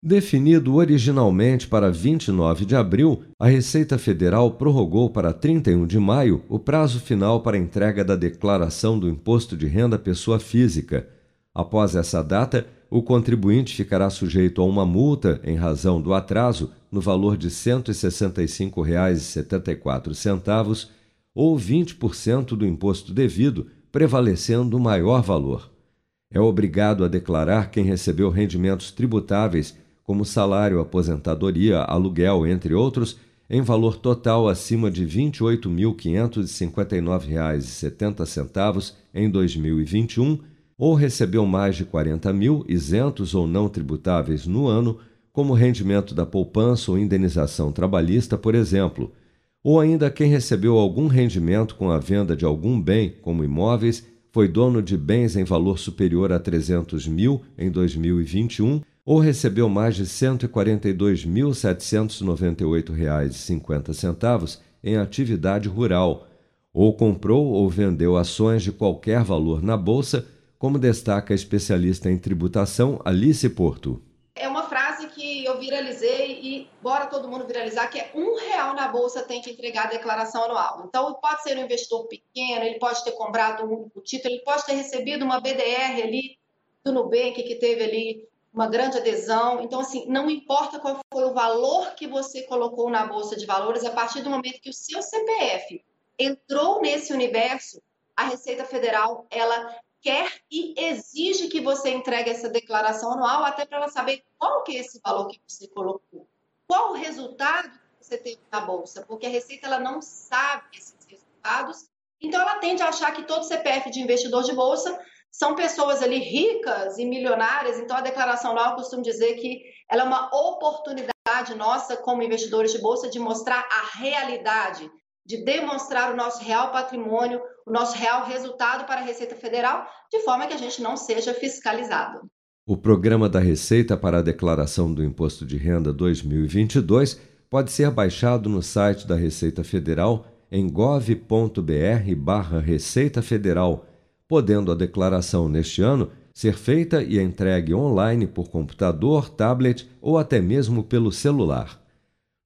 Definido originalmente para 29 de abril, a Receita Federal prorrogou para 31 de maio o prazo final para entrega da declaração do Imposto de Renda Pessoa Física. Após essa data, o contribuinte ficará sujeito a uma multa em razão do atraso no valor de R$ 165,74 ou 20% do imposto devido, prevalecendo o maior valor. É obrigado a declarar quem recebeu rendimentos tributáveis como salário, aposentadoria, aluguel, entre outros, em valor total acima de R$ 28.559,70 em 2021, ou recebeu mais de 40 mil, isentos ou não tributáveis no ano, como rendimento da poupança ou indenização trabalhista, por exemplo, ou ainda quem recebeu algum rendimento com a venda de algum bem, como imóveis, foi dono de bens em valor superior a 300 mil em 2021 ou recebeu mais de R$ 142.798,50 em atividade rural, ou comprou ou vendeu ações de qualquer valor na bolsa, como destaca a especialista em tributação Alice Porto. É uma frase que eu viralizei e bora todo mundo viralizar, que é um real na bolsa tem que entregar a declaração anual. Então, pode ser um investidor pequeno, ele pode ter comprado um título, ele pode ter recebido uma BDR ali do Nubank, que teve ali uma grande adesão. Então, assim, não importa qual foi o valor que você colocou na bolsa de valores, a partir do momento que o seu CPF entrou nesse universo, a Receita Federal ela quer e exige que você entregue essa declaração anual, até para ela saber qual que é esse valor que você colocou, qual o resultado que você teve na bolsa, porque a Receita ela não sabe esses resultados, então ela tende a achar que todo CPF de investidor de bolsa são pessoas ali ricas e milionárias, então a declaração lá eu costumo dizer que ela é uma oportunidade nossa como investidores de bolsa de mostrar a realidade, de demonstrar o nosso real patrimônio, o nosso real resultado para a Receita Federal, de forma que a gente não seja fiscalizado. O programa da Receita para a Declaração do Imposto de Renda 2022 pode ser baixado no site da Receita Federal em gov.br/receita federal podendo a declaração neste ano ser feita e entregue online por computador, tablet ou até mesmo pelo celular.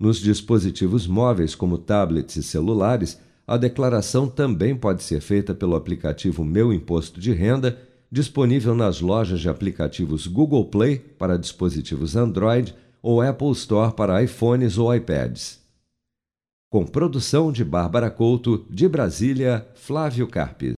Nos dispositivos móveis, como tablets e celulares, a declaração também pode ser feita pelo aplicativo Meu Imposto de Renda, disponível nas lojas de aplicativos Google Play para dispositivos Android ou Apple Store para iPhones ou iPads. Com produção de Bárbara Couto, de Brasília, Flávio Carpes.